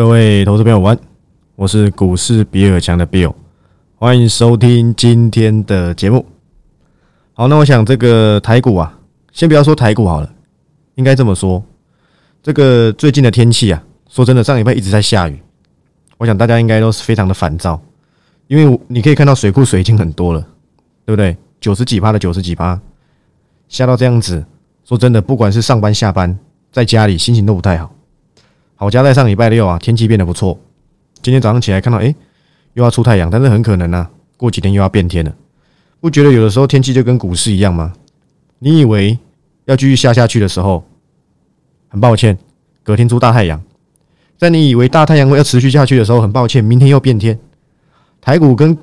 各位投资朋友，晚，我是股市比尔强的 Bill，欢迎收听今天的节目。好，那我想这个台股啊，先不要说台股好了，应该这么说，这个最近的天气啊，说真的，上礼拜一直在下雨，我想大家应该都是非常的烦躁，因为你可以看到水库水已经很多了，对不对？九十几趴的九十几趴，下到这样子，说真的，不管是上班下班，在家里心情都不太好。好家在上礼拜六啊，天气变得不错。今天早上起来看到，哎，又要出太阳，但是很可能呢，过几天又要变天了。不觉得有的时候天气就跟股市一样吗？你以为要继续下下去的时候，很抱歉，隔天出大太阳。在你以为大太阳会要持续下去的时候，很抱歉，明天又变天。台股跟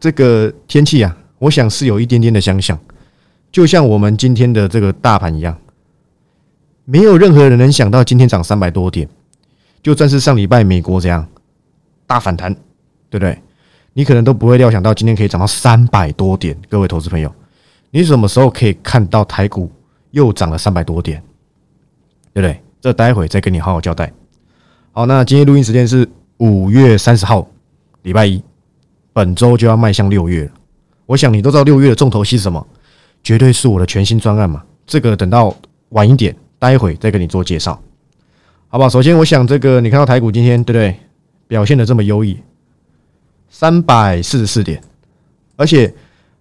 这个天气啊，我想是有一点点的相像，就像我们今天的这个大盘一样，没有任何人能想到今天涨三百多点。就算是上礼拜美国这样大反弹，对不对？你可能都不会料想到今天可以涨到三百多点。各位投资朋友，你什么时候可以看到台股又涨了三百多点？对不对？这待会再跟你好好交代。好，那今天录音时间是五月三十号，礼拜一，本周就要迈向六月了。我想你都知道六月的重头戏是什么？绝对是我的全新专案嘛。这个等到晚一点，待会再跟你做介绍。好不好？首先，我想这个你看到台股今天对不对表现的这么优异，三百四十四点，而且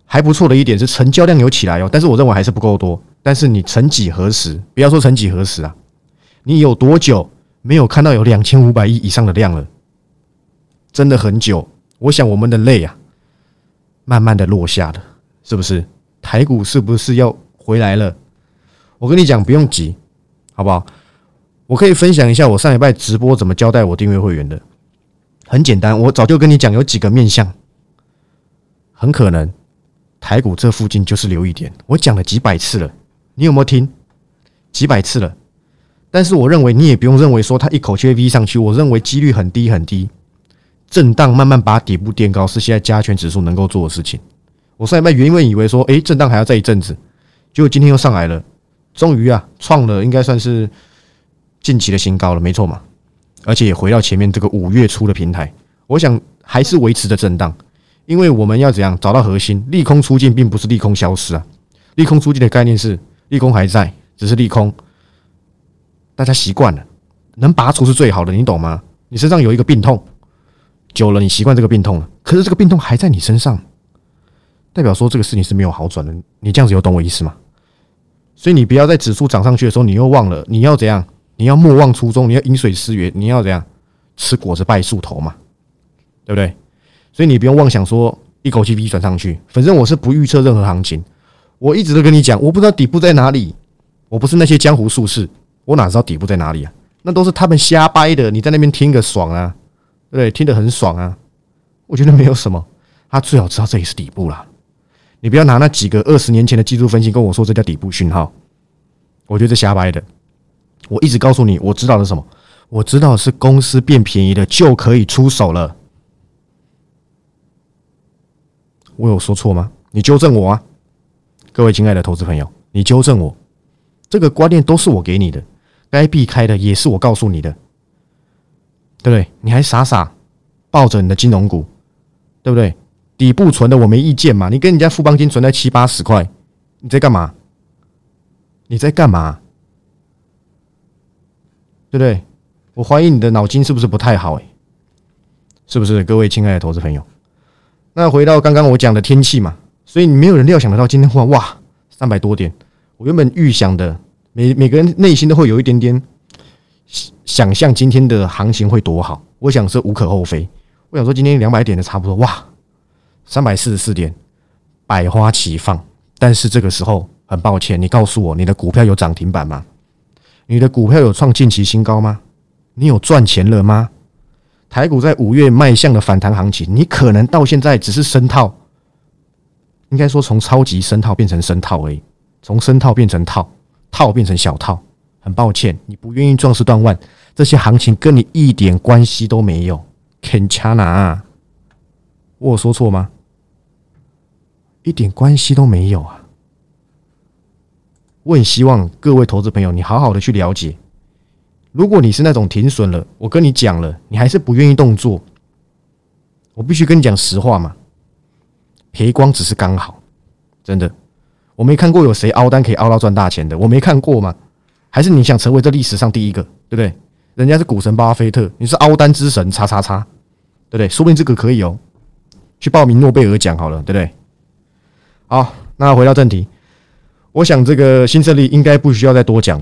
还不错的一点是成交量有起来哦，但是我认为还是不够多。但是你曾几何时，不要说曾几何时啊，你有多久没有看到有两千五百亿以上的量了？真的很久。我想我们的泪啊，慢慢的落下了，是不是？台股是不是要回来了？我跟你讲，不用急，好不好？我可以分享一下我上礼拜直播怎么交代我订阅会员的。很简单，我早就跟你讲有几个面向，很可能台股这附近就是留一点。我讲了几百次了，你有没有听？几百次了。但是我认为你也不用认为说它一口气 V 上去，我认为几率很低很低。震荡慢慢把底部垫高是现在加权指数能够做的事情。我上礼拜原本以为说，哎，震荡还要再一阵子，结果今天又上来了，终于啊，创了应该算是。近期的新高了，没错嘛，而且也回到前面这个五月初的平台，我想还是维持着震荡，因为我们要怎样找到核心？利空出尽并不是利空消失啊，利空出尽的概念是利空还在，只是利空大家习惯了，能拔除是最好的，你懂吗？你身上有一个病痛，久了你习惯这个病痛了，可是这个病痛还在你身上，代表说这个事情是没有好转的，你这样子有懂我意思吗？所以你不要在指数涨上去的时候，你又忘了你要怎样。你要莫忘初衷，你要饮水思源，你要怎样吃果子拜树头嘛，对不对？所以你不用妄想说一口气 V 转上去，反正我是不预测任何行情。我一直都跟你讲，我不知道底部在哪里，我不是那些江湖术士，我哪知道底部在哪里啊？那都是他们瞎掰的，你在那边听个爽啊，对不对？听得很爽啊，我觉得没有什么，他最好知道这里是底部了。你不要拿那几个二十年前的技术分析跟我说这叫底部讯号，我觉得是瞎掰的。我一直告诉你，我知道的是什么？我知道是公司变便宜了就可以出手了。我有说错吗？你纠正我啊！各位亲爱的投资朋友，你纠正我，这个观念都是我给你的，该避开的也是我告诉你的，对不对？你还傻傻抱着你的金融股，对不对？底部存的我没意见嘛，你跟人家富邦金存在七八十块，你在干嘛？你在干嘛？对不对？我怀疑你的脑筋是不是不太好？哎，是不是？各位亲爱的投资朋友，那回到刚刚我讲的天气嘛，所以你没有人料想得到今天哇哇三百多点。我原本预想的，每每个人内心都会有一点点想象今天的行情会多好。我想是无可厚非。我想说今天两百点的差不多哇，三百四十四点，百花齐放。但是这个时候很抱歉，你告诉我你的股票有涨停板吗？你的股票有创近期新高吗？你有赚钱了吗？台股在五月迈向了反弹行情，你可能到现在只是深套，应该说从超级深套变成深套而已，从深套变成套，套变成小套。很抱歉，你不愿意壮士断腕，这些行情跟你一点关系都没有。肯掐拿，我有说错吗？一点关系都没有啊！我很希望各位投资朋友，你好好的去了解，如果你是那种停损了，我跟你讲了，你还是不愿意动作，我必须跟你讲实话嘛。赔光只是刚好，真的，我没看过有谁凹单可以凹到赚大钱的，我没看过吗？还是你想成为这历史上第一个，对不对？人家是股神巴菲特，你是凹单之神，叉叉叉，对不对？说不定这个可以哦，去报名诺贝尔奖好了，对不对？好，那回到正题，我想这个新胜利应该不需要再多讲，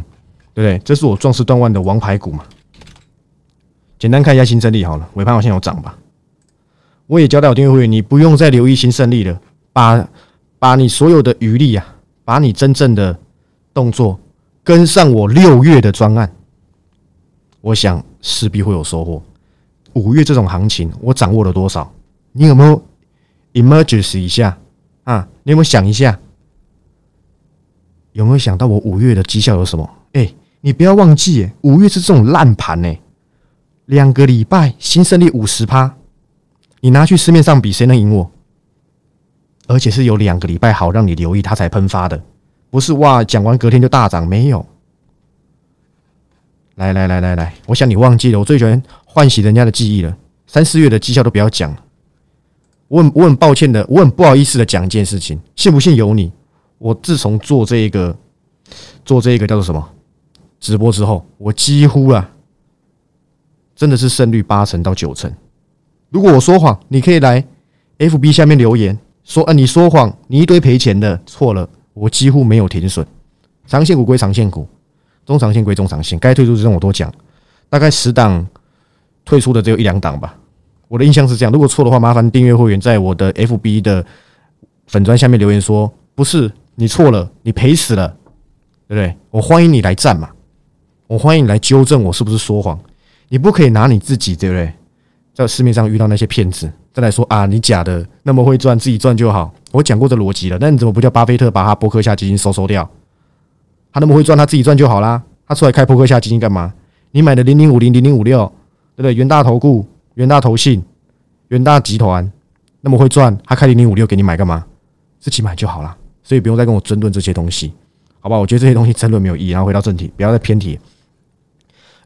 对不对？这是我壮士断腕的王牌股嘛。简单看一下新胜利好了，尾盘好像有涨吧。我也交代我订阅会员，你不用再留意新胜利了，把把你所有的余力啊，把你真正的动作跟上我六月的专案，我想势必会有收获。五月这种行情，我掌握了多少？你有没有 emergency 一下啊？你有没有想一下？有没有想到我五月的绩效有什么？哎，你不要忘记，五月是这种烂盘呢，两个礼拜新胜利五十趴。你拿去市面上比，谁能赢我？而且是有两个礼拜好让你留意它才喷发的，不是哇？讲完隔天就大涨，没有。来来来来来，我想你忘记了，我最喜欢唤醒人家的记忆了。三四月的绩效都不要讲。我很我很抱歉的，我很不好意思的讲一件事情，信不信由你。我自从做这个做这一个叫做什么直播之后，我几乎啊，真的是胜率八成到九成。如果我说谎，你可以来 F B 下面留言说：“啊，你说谎，你一堆赔钱的，错了。”我几乎没有停损，长线股归长线股，中长线归中长线，该退出这种我都讲，大概十档退出的只有一两档吧。我的印象是这样。如果错的话，麻烦订阅会员在我的 F B 的粉砖下面留言说：“不是你错了，你赔死了，对不对？”我欢迎你来战嘛，我欢迎你来纠正我是不是说谎。你不可以拿你自己，对不对？在市面上遇到那些骗子，再来说啊，你假的那么会赚，自己赚就好。我讲过这逻辑了，那你怎么不叫巴菲特把他伯克夏基金收收掉？他那么会赚，他自己赚就好啦。他出来开伯克夏基金干嘛？你买的零零五零零零五六，对不对？元大投顾、元大投信、元大集团那么会赚，他开零零五六给你买干嘛？自己买就好了。所以不用再跟我争论这些东西，好吧？我觉得这些东西争论没有意义。然后回到正题，不要再偏题。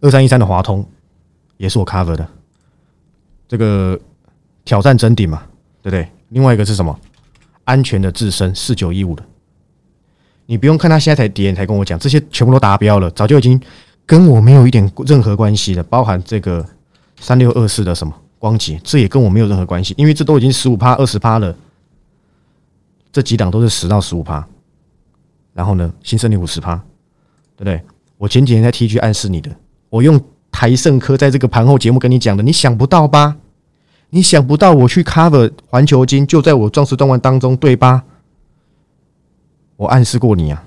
二三一三的华通也是我 cover 的。这个挑战真顶嘛，对不对？另外一个是什么？安全的自身四九一五的，你不用看他现在才跌，才跟我讲，这些全部都达标了，早就已经跟我没有一点任何关系了。包含这个三六二四的什么光洁，这也跟我没有任何关系，因为这都已经十五趴、二十趴了。这几档都是十到十五趴，然后呢，新胜利五十趴，对不对？我前几天在 T G 暗示你的，我用。台盛科在这个盘后节目跟你讲的，你想不到吧？你想不到我去 cover 环球金就在我壮士断腕当中，对吧？我暗示过你啊！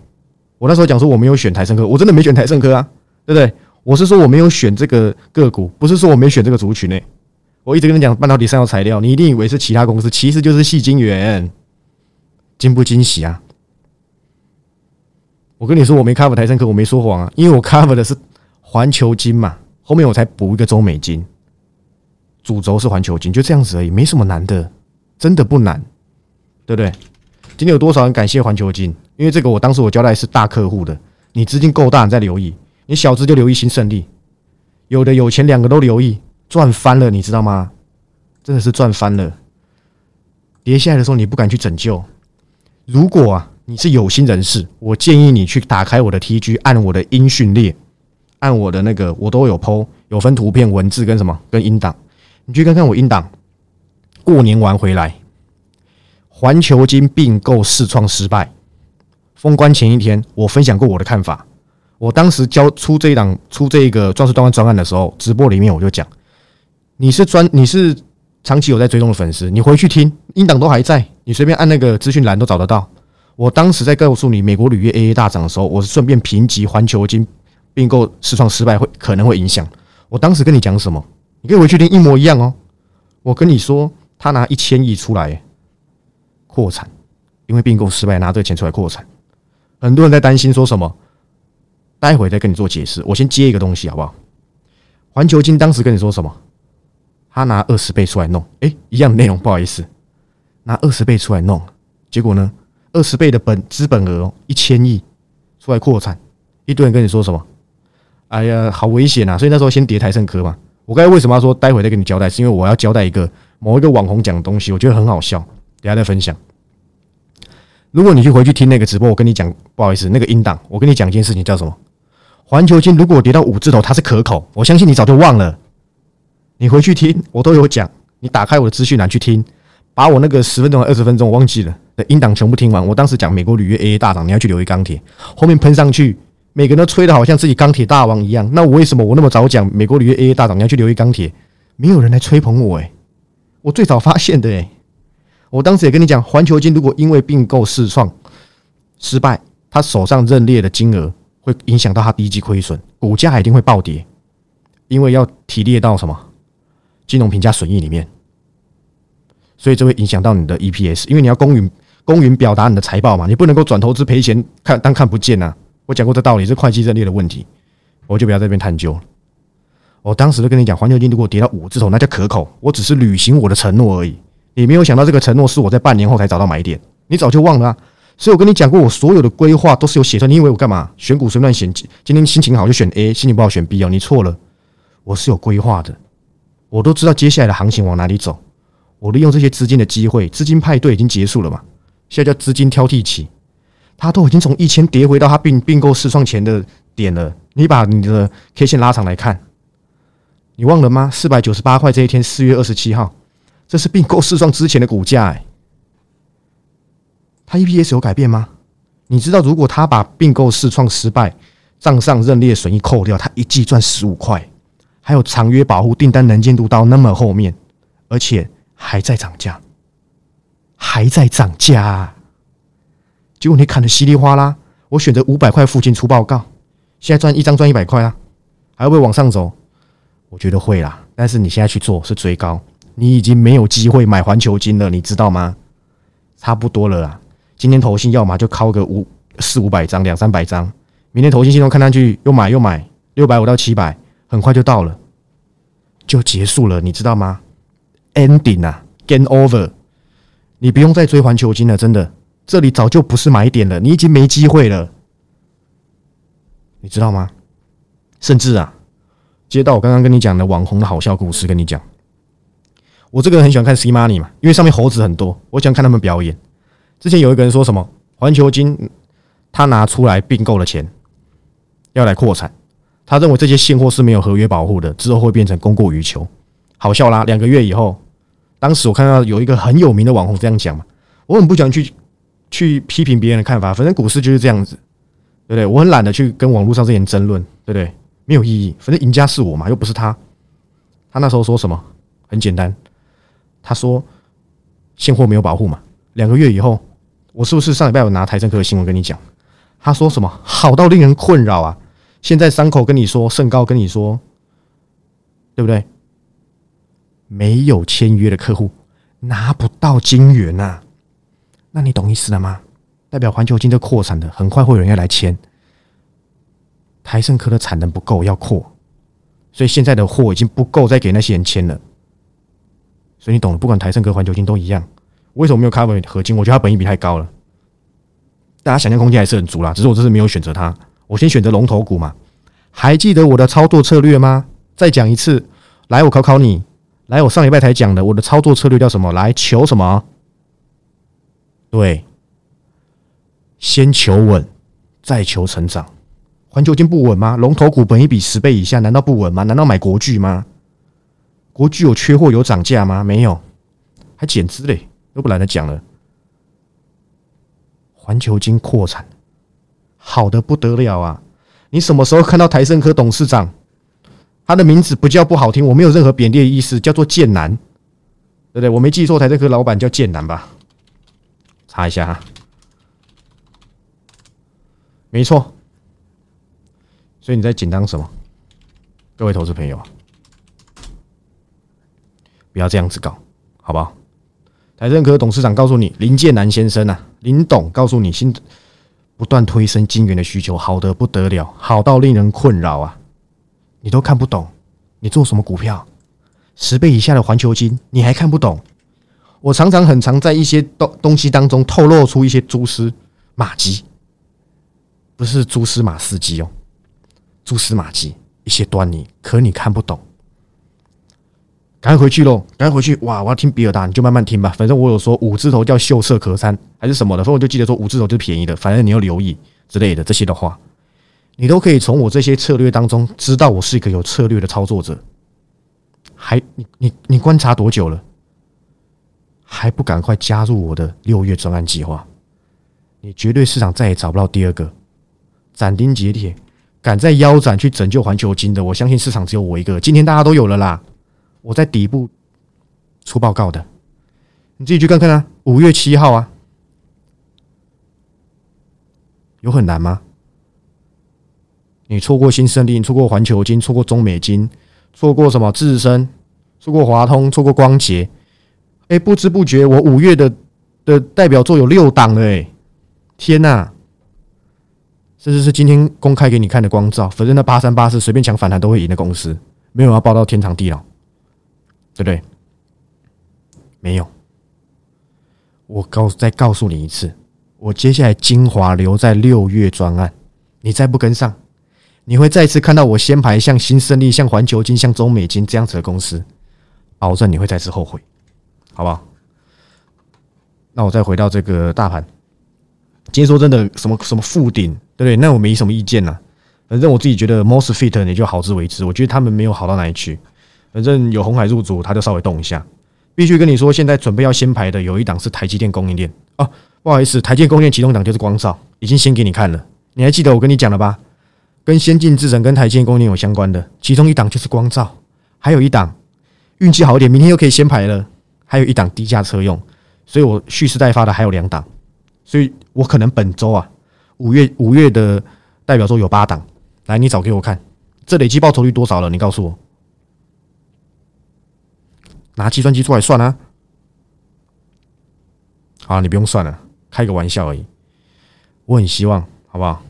我那时候讲说我没有选台盛科，我真的没选台盛科啊，对不对？我是说我没有选这个个股，不是说我没选这个族群呢。我一直跟你讲半导体上游材料，你一定以为是其他公司，其实就是细晶圆，惊不惊喜啊？我跟你说我没 cover 台盛科，我没说谎啊，因为我 cover 的是环球金嘛。后面我才补一个中美金，主轴是环球金，就这样子而已，没什么难的，真的不难，对不对？今天有多少人感谢环球金？因为这个我当时我交代是大客户的，你资金够大，你再留意；你小资就留意新胜利。有的有钱，两个都留意，赚翻了，你知道吗？真的是赚翻了。跌下来的时候你不敢去拯救。如果啊你是有心人士，我建议你去打开我的 TG，按我的音讯列。按我的那个，我都有剖，有分图片、文字跟什么，跟音档。你去看看我音档。过年完回来，环球金并购试创失败，封关前一天，我分享过我的看法。我当时交出这一档出这一个壮士断腕专案的时候，直播里面我就讲，你是专你是长期有在追踪的粉丝，你回去听音档都还在，你随便按那个资讯栏都找得到。我当时在告诉你美国铝业 AA 大涨的时候，我是顺便评级环球金。并购失创失败会可能会影响。我当时跟你讲什么？你可以回去听一模一样哦。我跟你说，他拿一千亿出来扩产，因为并购失败拿这个钱出来扩产。很多人在担心说什么？待会再跟你做解释。我先接一个东西好不好？环球金当时跟你说什么？他拿二十倍出来弄，哎，一样的内容，不好意思，拿二十倍出来弄，结果呢？二十倍的本资本额一千亿出来扩产，一堆人跟你说什么？哎呀，好危险啊！所以那时候先叠台盛科嘛。我刚才为什么要说待会再跟你交代？是因为我要交代一个某一个网红讲的东西，我觉得很好笑，等下再分享。如果你去回去听那个直播，我跟你讲，不好意思，那个音档，我跟你讲一件事情，叫什么？环球金如果跌到五字头，它是可口，我相信你早就忘了。你回去听，我都有讲。你打开我的资讯栏去听，把我那个十分钟、二十分钟我忘记了的音档全部听完。我当时讲美国铝业 AA 大涨，你要去留意钢铁，后面喷上去。每个人都吹的好像自己钢铁大王一样，那我为什么我那么早讲美国铝业 AA 大涨，你要去留意钢铁？没有人来吹捧我诶，我最早发现的诶，我当时也跟你讲，环球金如果因为并购试创失败，他手上认列的金额会影响到他第一季亏损，股价一定会暴跌，因为要提列到什么金融评价损益里面，所以这会影响到你的 EPS，因为你要公允公允表达你的财报嘛，你不能够转投资赔钱看当看不见呐。我讲过这道理是会计认列的问题，我就不要在这边探究。我当时都跟你讲，环球金如果跌到五字头，那叫可口。我只是履行我的承诺而已。你没有想到这个承诺是我在半年后才找到买点，你早就忘了！所以我跟你讲过，我所有的规划都是有写出来。你以为我干嘛？选股随便选，今天心情好就选 A，心情不好选 B 哦。你错了，我是有规划的，我都知道接下来的行情往哪里走。我利用这些资金的机会，资金派对已经结束了嘛？现在叫资金挑剔期。它都已经从一千跌回到它并并购试创前的点了。你把你的 K 线拉长来看，你忘了吗？四百九十八块这一天，四月二十七号，这是并购试创之前的股价。哎，它 EPS 有改变吗？你知道，如果他把并购试创失败账上认列损益扣掉，他一季赚十五块，还有长约保护订单能见度到那么后面，而且还在涨价，还在涨价。啊结果你砍的稀里哗啦，我选择五百块附近出报告，现在赚一张赚一百块啊，还会不会往上走？我觉得会啦，但是你现在去做是追高，你已经没有机会买环球金了，你知道吗？差不多了啦，今天投信要么就敲个五四五百张两三百张，明天投信系统看上去又买又买六百五到七百，很快就到了，就结束了，你知道吗？Ending 啊，Game Over，你不用再追环球金了，真的。这里早就不是买点了，你已经没机会了，你知道吗？甚至啊，接到我刚刚跟你讲的网红的好笑故事，跟你讲，我这个人很喜欢看 C Money 嘛，因为上面猴子很多，我喜欢看他们表演。之前有一个人说什么，环球金他拿出来并购的钱要来扩产，他认为这些现货是没有合约保护的，之后会变成供过于求，好笑啦。两个月以后，当时我看到有一个很有名的网红这样讲嘛，我很不想去。去批评别人的看法，反正股市就是这样子，对不对？我很懒得去跟网络上这些人争论，对不对？没有意义，反正赢家是我嘛，又不是他。他那时候说什么？很简单，他说现货没有保护嘛。两个月以后，我是不是上礼拜有拿台政科的新闻跟你讲？他说什么？好到令人困扰啊！现在三口跟你说，盛高跟你说，对不对？没有签约的客户拿不到金元呐。那你懂意思了吗？代表环球金这扩产的，很快会有人要来签。台盛科的产能不够，要扩，所以现在的货已经不够再给那些人签了。所以你懂了，不管台盛科、环球金都一样。为什么没有 cover 合金？我觉得它本益比太高了。大家想象空间还是很足啦，只是我这次没有选择它，我先选择龙头股嘛。还记得我的操作策略吗？再讲一次，来，我考考你。来，我上礼拜才讲的，我的操作策略叫什么？来，求什么？对，先求稳，再求成长。环球金不稳吗？龙头股本一比十倍以下，难道不稳吗？难道买国巨吗？国巨有缺货有涨价吗？没有，还减资嘞，都不懒得讲了。环球金扩产，好的不得了啊！你什么时候看到台盛科董事长？他的名字不叫不好听，我没有任何贬低的意思，叫做剑南，对不对？我没记错，台盛科老板叫剑南吧？查一下哈，没错，所以你在紧张什么？各位投资朋友，不要这样子搞，好不好？台政科董事长告诉你，林建南先生啊，林董告诉你，新不断推升金元的需求，好的不得了，好到令人困扰啊！你都看不懂，你做什么股票？十倍以下的环球金，你还看不懂？我常常很常在一些东东西当中透露出一些蛛丝马迹，不是蛛丝马司机哦，蛛丝马迹一些端倪，可你看不懂。赶快回去喽！赶快回去！哇，我要听比尔达，你就慢慢听吧。反正我有说五字头叫秀色可餐还是什么的，反正我就记得说五字头就是便宜的。反正你要留意之类的这些的话，你都可以从我这些策略当中知道我是一个有策略的操作者。还你你你观察多久了？还不赶快加入我的六月专案计划？你绝对市场再也找不到第二个斩钉截铁敢在腰斩去拯救环球金的。我相信市场只有我一个。今天大家都有了啦。我在底部出报告的，你自己去看看啊。五月七号啊，有很难吗？你错过新胜利，错过环球金，错过中美金，错过什么智深，错过华通，错过光捷，哎，不知不觉我五月的的代表作有六档了，哎，天哪！甚至是今天公开给你看的光照，反正那八三八四随便抢反弹都会赢的公司，没有要报到天长地老。对不对？没有，我告再告诉你一次，我接下来精华留在六月专案，你再不跟上，你会再次看到我先排像新胜利、像环球金、像中美金这样子的公司，保证你会再次后悔，好不好？那我再回到这个大盘，今天说真的，什么什么负顶，对不对？那我没什么意见呐，反正我自己觉得 most fit 你就好自为之，我觉得他们没有好到哪里去。反正有红海入主，他就稍微动一下。必须跟你说，现在准备要先排的有一档是台积电供应链哦。不好意思，台积电供应链启动档就是光照，已经先给你看了。你还记得我跟你讲了吧？跟先进制程跟台积电供应链有相关的，其中一档就是光照，还有一档运气好一点，明天又可以先排了。还有一档低价车用，所以我蓄势待发的还有两档，所以我可能本周啊，五月五月的代表作有八档，来你找给我看，这累计报酬率多少了？你告诉我。拿计算机出来算啊！好，你不用算了，开个玩笑而已。我很希望，好不好？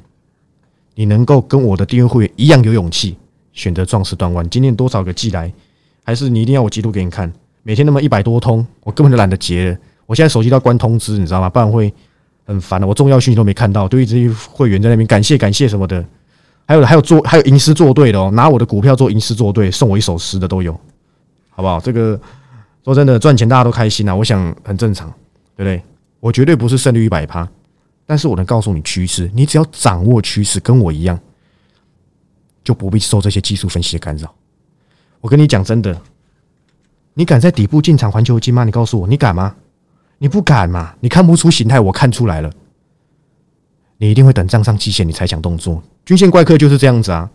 你能够跟我的订阅会员一样有勇气，选择壮士断腕。今天多少个寄来？还是你一定要我截图给你看？每天那么一百多通，我根本就懒得截了。我现在手机都要关通知，你知道吗？不然会很烦的。我重要讯息都没看到，就一直会员在那边感谢感谢什么的。还有还有做还有吟诗作对的哦，拿我的股票做吟诗作对，送我一首诗的都有，好不好？这个。说真的，赚钱大家都开心啊，我想很正常，对不对？我绝对不是胜率一百趴，但是我能告诉你趋势，你只要掌握趋势，跟我一样，就不必受这些技术分析的干扰。我跟你讲真的，你敢在底部进场环球金吗？你告诉我，你敢吗？你不敢嘛？你看不出形态，我看出来了。你一定会等账上季线，你才讲动作。均线怪客就是这样子啊。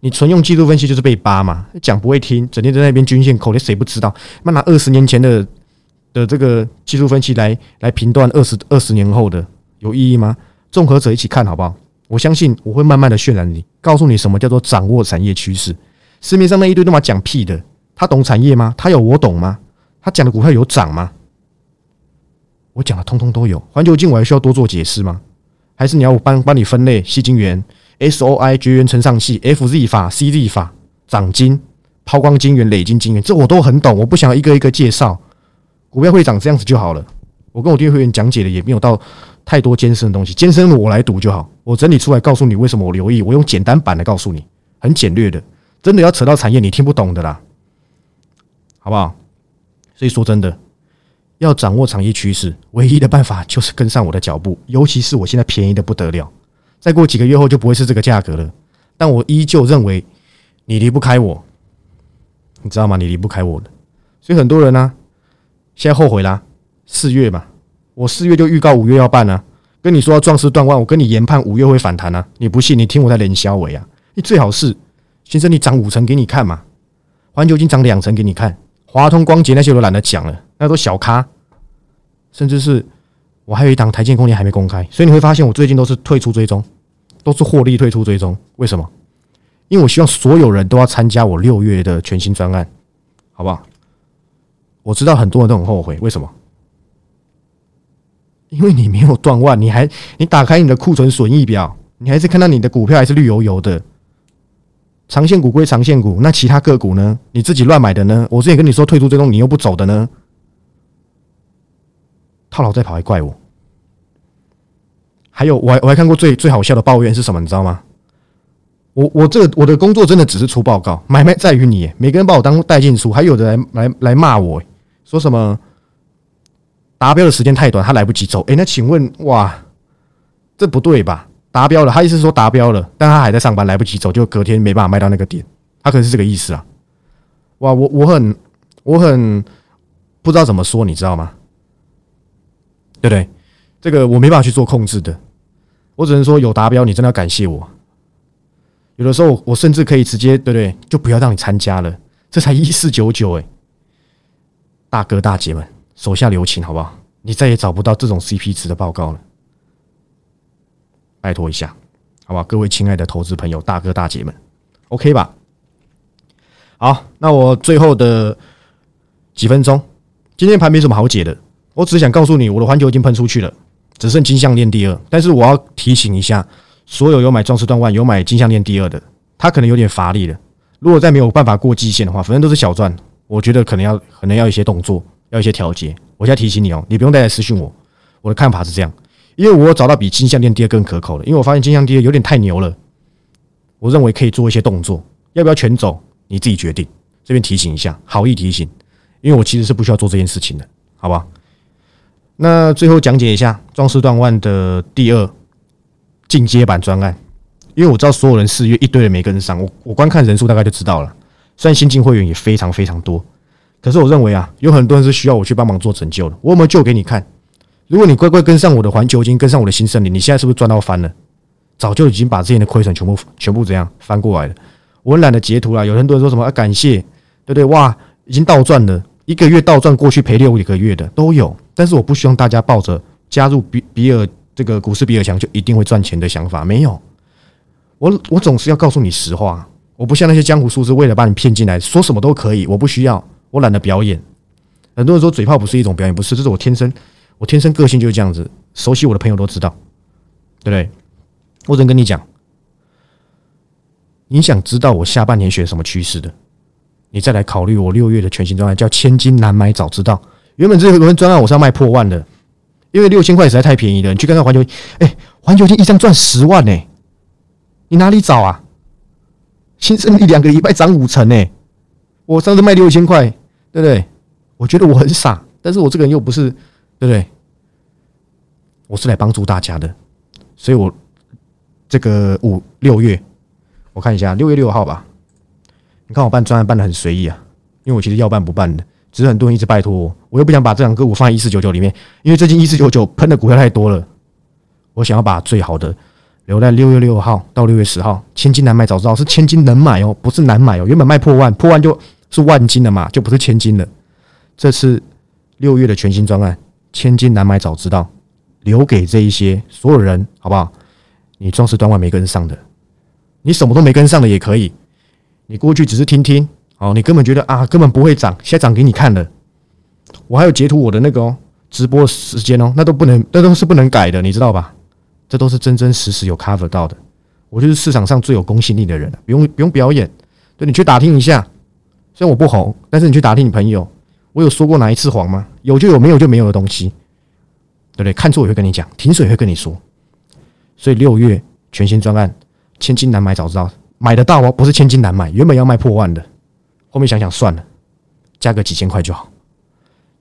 你纯用技术分析就是被扒嘛？讲不会听，整天在那边均线口令，谁不知道？那拿二十年前的的这个技术分析来来评断二十二十年后的有意义吗？综合者一起看好不好？我相信我会慢慢的渲染你，告诉你什么叫做掌握产业趋势。市面上那一堆都嘛讲屁的，他懂产业吗？他有我懂吗？他讲的股票有涨吗？我讲的通通都有。环球金我还需要多做解释吗？还是你要我帮帮你分类？细晶圆？S O I 绝缘成上器，F Z 法、C Z 法、涨金、抛光晶圆、累金晶圆，这我都很懂。我不想一个一个介绍，股票会长这样子就好了。我跟我订阅会员讲解的也没有到太多艰深的东西，艰深的我来读就好。我整理出来告诉你为什么我留意，我用简单版的告诉你，很简略的。真的要扯到产业，你听不懂的啦，好不好？所以说真的，要掌握产业趋势，唯一的办法就是跟上我的脚步，尤其是我现在便宜的不得了。再过几个月后就不会是这个价格了，但我依旧认为你离不开我，你知道吗？你离不开我的，所以很多人呢现在后悔啦。四月嘛，我四月就预告五月要办啊，跟你说要壮士断腕，我跟你研判五月会反弹啊，你不信？你听我在连销尾啊，你最好是先生，你涨五成给你看嘛，环球金涨两成给你看，华通光捷那些我都懒得讲了，那都小咖，甚至是。我还有一档台建空间还没公开，所以你会发现我最近都是退出追踪，都是获利退出追踪。为什么？因为我希望所有人都要参加我六月的全新专案，好不好？我知道很多人都很后悔，为什么？因为你没有断腕，你还你打开你的库存损益表，你还是看到你的股票还是绿油油的。长线股归长线股，那其他个股呢？你自己乱买的呢？我之前跟你说退出追踪，你又不走的呢？套牢再跑还怪我？还有，我还我还看过最最好笑的抱怨是什么？你知道吗？我我这个我的工作真的只是出报告，买卖在于你。每个人把我当带进出，还有的来来来骂我，说什么达标的时间太短，他来不及走。哎，那请问哇，这不对吧？达标了，他意思说达标了，但他还在上班，来不及走，就隔天没办法卖到那个点，他可能是这个意思啊。哇，我我很我很不知道怎么说，你知道吗？对不对？这个我没办法去做控制的，我只能说有达标，你真的要感谢我。有的时候我甚至可以直接，对不对？就不要让你参加了，这才一四九九哎，大哥大姐们，手下留情好不好？你再也找不到这种 CP 值的报告了，拜托一下，好吧？各位亲爱的投资朋友，大哥大姐们，OK 吧？好，那我最后的几分钟，今天盘没什么好解的。我只想告诉你，我的环球已经喷出去了，只剩金项链第二。但是我要提醒一下，所有有买壮士断腕、有买金项链第二的，他可能有点乏力了。如果再没有办法过季线的话，反正都是小赚，我觉得可能要可能要一些动作，要一些调节。我现在提醒你哦，你不用再来私讯我。我的看法是这样，因为我找到比金项链第二更可口的，因为我发现金项链第二有点太牛了。我认为可以做一些动作，要不要全走，你自己决定。这边提醒一下，好意提醒，因为我其实是不需要做这件事情的，好不好？那最后讲解一下壮士断腕的第二进阶版专案，因为我知道所有人四月一堆人没跟上，我我观看人数大概就知道了。虽然新进会员也非常非常多，可是我认为啊，有很多人是需要我去帮忙做拯救的。我有没有救给你看？如果你乖乖跟上我的环球金，跟上我的新胜利，你现在是不是赚到翻了？早就已经把之前的亏损全部全部怎样翻过来了？我懒得截图了。有很多人说什么啊？感谢，对不对？哇，已经倒赚了。一个月倒赚过去赔六个月的都有，但是我不希望大家抱着加入比比尔这个股市比尔强就一定会赚钱的想法。没有，我我总是要告诉你实话。我不像那些江湖术士，为了把你骗进来，说什么都可以。我不需要，我懒得表演。很多人说嘴炮不是一种表演，不是，这是我天生，我天生个性就是这样子。熟悉我的朋友都知道，对不对？我只能跟你讲，你想知道我下半年选什么趋势的？你再来考虑我六月的全新专案，叫千金难买早知道。原本这个轮专案我是要卖破万的，因为六千块实在太便宜了。你去看看环球，哎，环球金一张赚十万呢，你哪里找啊？新生一两个礼拜涨五成呢。我上次卖六千块，对不对？我觉得我很傻，但是我这个人又不是，对不对？我是来帮助大家的，所以我这个五六月，我看一下六月六号吧。你看我办专案办的很随意啊，因为我其实要办不办的，只是很多人一直拜托我，我又不想把这两个股放在一四九九里面，因为最近一四九九喷的股票太多了，我想要把最好的留在六月六号到六月十号，千金难买早知道是千金能买哦，不是难买哦，原本卖破万，破万就是万金的嘛，就不是千金了。这次六月的全新专案，千金难买早知道，留给这一些所有人好不好？你壮士断腕没跟上的，你什么都没跟上的也可以。你过去只是听听，哦，你根本觉得啊，根本不会涨，现在涨给你看了。我还有截图我的那个哦，直播时间哦，那都不能，那都是不能改的，你知道吧？这都是真真实实有 cover 到的。我就是市场上最有公信力的人，不用不用表演。对你去打听一下，虽然我不红，但是你去打听你朋友，我有说过哪一次谎吗？有就有，没有就没有的东西，对不对？看错也会跟你讲，停水会跟你说。所以六月全新专案，千金难买早知道。买得到哦，不是千金难买。原本要卖破万的，后面想想算了，加个几千块就好。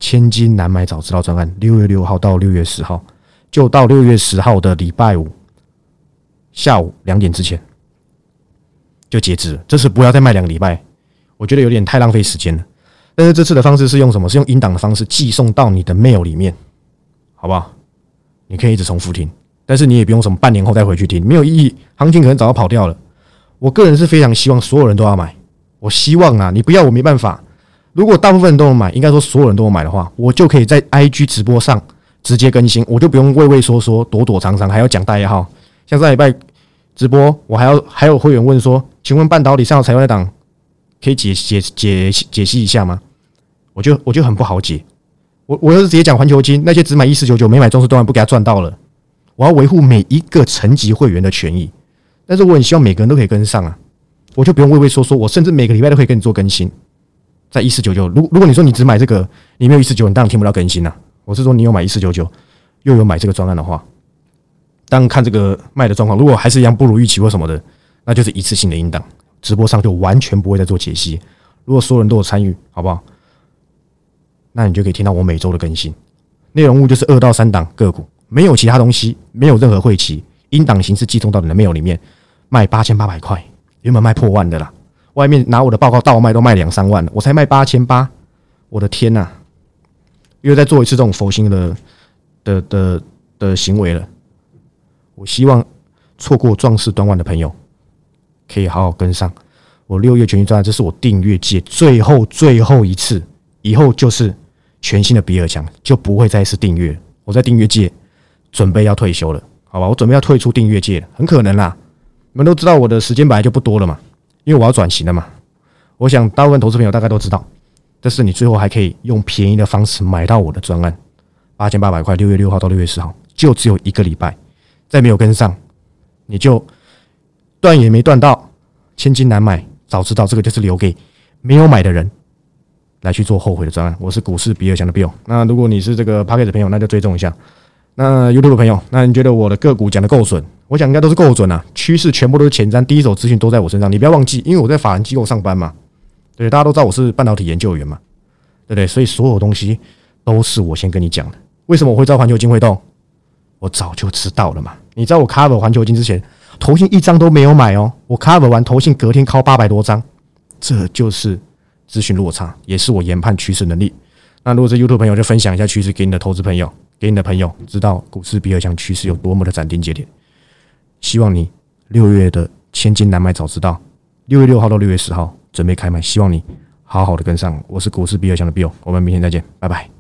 千金难买早知道专案，六月六号到六月十号，就到六月十号的礼拜五下午两点之前就截止。这次不要再卖两个礼拜，我觉得有点太浪费时间了。但是这次的方式是用什么？是用音档的方式寄送到你的 mail 里面，好不好？你可以一直重复听，但是你也不用什么半年后再回去听，没有意义。行情可能早就跑掉了。我个人是非常希望所有人都要买。我希望啊，你不要我没办法。如果大部分人都能买，应该说所有人都能买的话，我就可以在 IG 直播上直接更新，我就不用畏畏缩缩、躲躲藏藏，还要讲代号。像上礼拜直播，我还要还有会员问说：“请问半导体上有财务档可以解解解解析一下吗？”我就我就很不好解。我我要是直接讲环球金，那些只买一四九九没买中式段不给他赚到了。我要维护每一个层级会员的权益。但是我很希望每个人都可以跟上啊，我就不用畏畏缩缩，我甚至每个礼拜都可以跟你做更新，在一四九九。如如果你说你只买这个，你没有一四九，你当然听不到更新了。我是说你有买一四九九，又有买这个专案的话，当然看这个卖的状况，如果还是一样不如预期或什么的，那就是一次性的音档，直播上就完全不会再做解析。如果所有人都有参与，好不好？那你就可以听到我每周的更新，内容物就是二到三档个股，没有其他东西，没有任何会期，音档形式寄送到你的 mail 里面，卖八千八百块，原本卖破万的啦，外面拿我的报告倒卖都卖两三万了，我才卖八千八，我的天呐！又在做一次这种佛心的的的的行为了。我希望错过壮士断腕的朋友，可以好好跟上我六月全新专案，这是我订阅界最后最后一次，以后就是全新的比尔强，就不会再是订阅。我在订阅界准备要退休了，好吧？我准备要退出订阅界，很可能啦。我们都知道我的时间本来就不多了嘛，因为我要转型了嘛。我想大部分投资朋友大概都知道。但是你最后还可以用便宜的方式买到我的专案，八千八百块，六月六号到六月十号，就只有一个礼拜，再没有跟上，你就断也没断到，千金难买，早知道这个就是留给没有买的人来去做后悔的专案。我是股市比尔强的 Bill，那如果你是这个 p a c k e t 的朋友，那就追踪一下。那 YouTube 朋友，那你觉得我的个股讲的够准？我讲应该都是够准啊，趋势全部都是前瞻，第一手资讯都在我身上，你不要忘记，因为我在法人机构上班嘛。对，大家都知道我是半导体研究员嘛，对不对？所以所有东西都是我先跟你讲的。为什么我会知道环球金会动？我早就知道了嘛。你知道我 cover 环球金之前，投信一张都没有买哦。我 cover 完投信隔天靠八百多张，这就是资讯落差，也是我研判趋势能力。那如果是 YouTube 朋友，就分享一下趋势给你的投资朋友，给你的朋友知道股市比尔强趋势有多么的斩钉截铁。希望你六月的千金难买早知道，六月六号到六月十号。准备开卖，希望你好好的跟上。我是股市比尔强的 Bill，我们明天再见，拜拜。